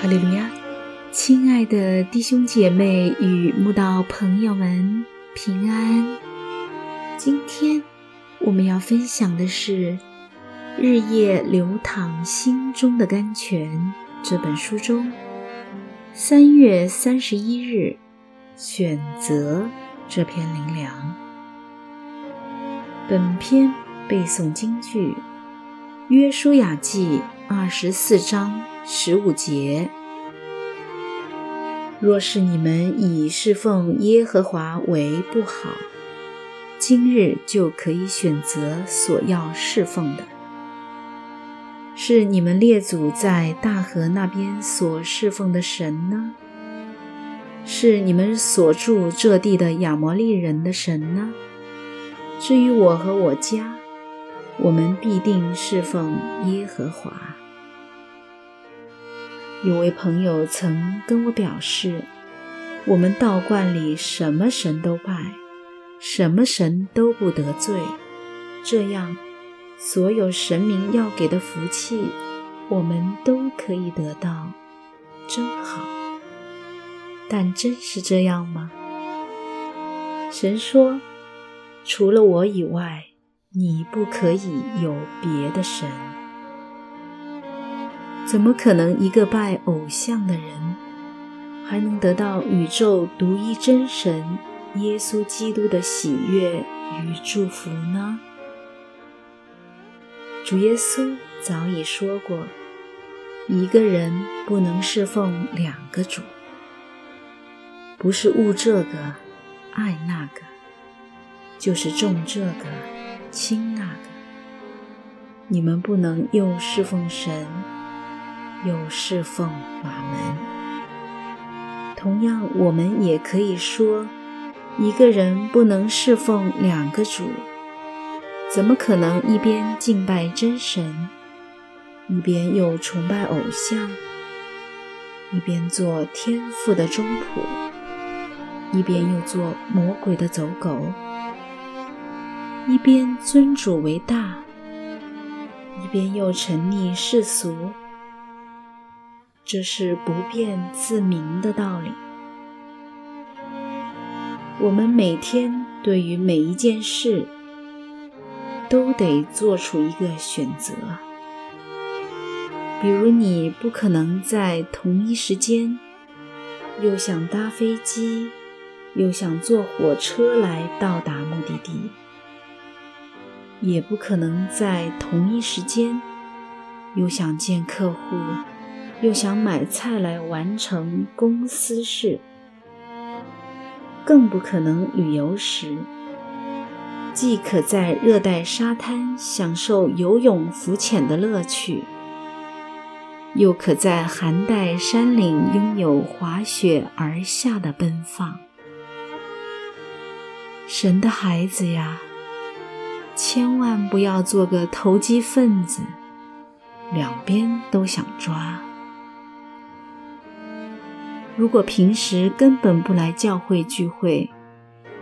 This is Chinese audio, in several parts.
哈利路亚，亲爱的弟兄姐妹与慕道朋友们，平安。今天我们要分享的是《日夜流淌心中的甘泉》这本书中三月三十一日选择这篇灵粮。本篇背诵京剧《约书亚记》二十四章。十五节，若是你们以侍奉耶和华为不好，今日就可以选择所要侍奉的，是你们列祖在大河那边所侍奉的神呢？是你们所住这地的亚摩利人的神呢？至于我和我家，我们必定侍奉耶和华。有位朋友曾跟我表示，我们道观里什么神都拜，什么神都不得罪，这样所有神明要给的福气，我们都可以得到，真好。但真是这样吗？神说，除了我以外，你不可以有别的神。怎么可能一个拜偶像的人，还能得到宇宙独一真神耶稣基督的喜悦与祝福呢？主耶稣早已说过，一个人不能侍奉两个主，不是误这个爱那个，就是重这个轻那个。你们不能又侍奉神。又侍奉马门。同样，我们也可以说，一个人不能侍奉两个主。怎么可能一边敬拜真神，一边又崇拜偶像？一边做天父的中仆，一边又做魔鬼的走狗？一边尊主为大，一边又沉溺世俗？这是不变自明的道理。我们每天对于每一件事，都得做出一个选择。比如，你不可能在同一时间，又想搭飞机，又想坐火车来到达目的地；也不可能在同一时间，又想见客户。又想买菜来完成公司事，更不可能旅游时，既可在热带沙滩享受游泳浮潜的乐趣，又可在寒带山岭拥有滑雪而下的奔放。神的孩子呀，千万不要做个投机分子，两边都想抓。如果平时根本不来教会聚会，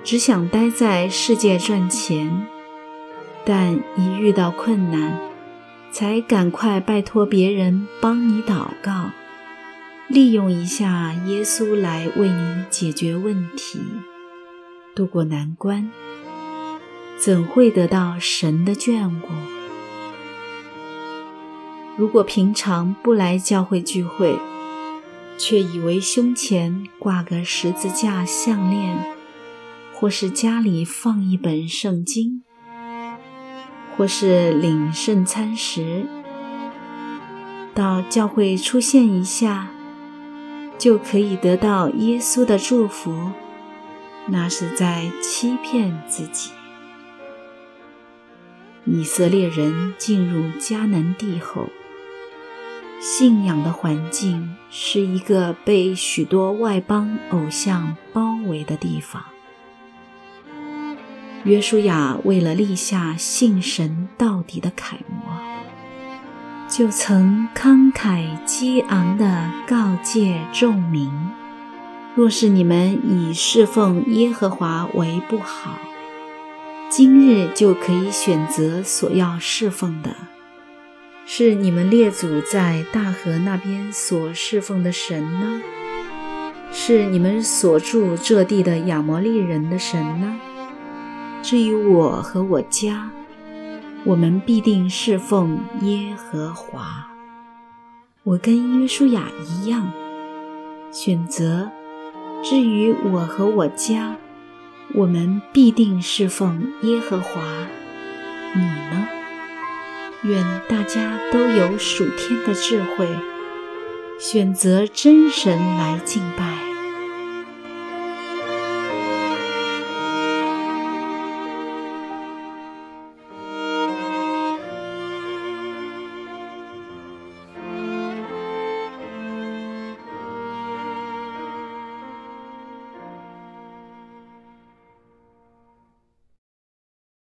只想待在世界赚钱，但一遇到困难，才赶快拜托别人帮你祷告，利用一下耶稣来为你解决问题，渡过难关，怎会得到神的眷顾？如果平常不来教会聚会，却以为胸前挂个十字架项链，或是家里放一本圣经，或是领圣餐时，到教会出现一下，就可以得到耶稣的祝福，那是在欺骗自己。以色列人进入迦南地后。信仰的环境是一个被许多外邦偶像包围的地方。约书亚为了立下信神到底的楷模，就曾慷慨激昂地告诫众民：若是你们以侍奉耶和华为不好，今日就可以选择所要侍奉的。是你们列祖在大河那边所侍奉的神呢？是你们所住这地的亚摩利人的神呢？至于我和我家，我们必定侍奉耶和华。我跟约书亚一样，选择。至于我和我家，我们必定侍奉耶和华。你呢？愿大家都有属天的智慧，选择真神来敬拜。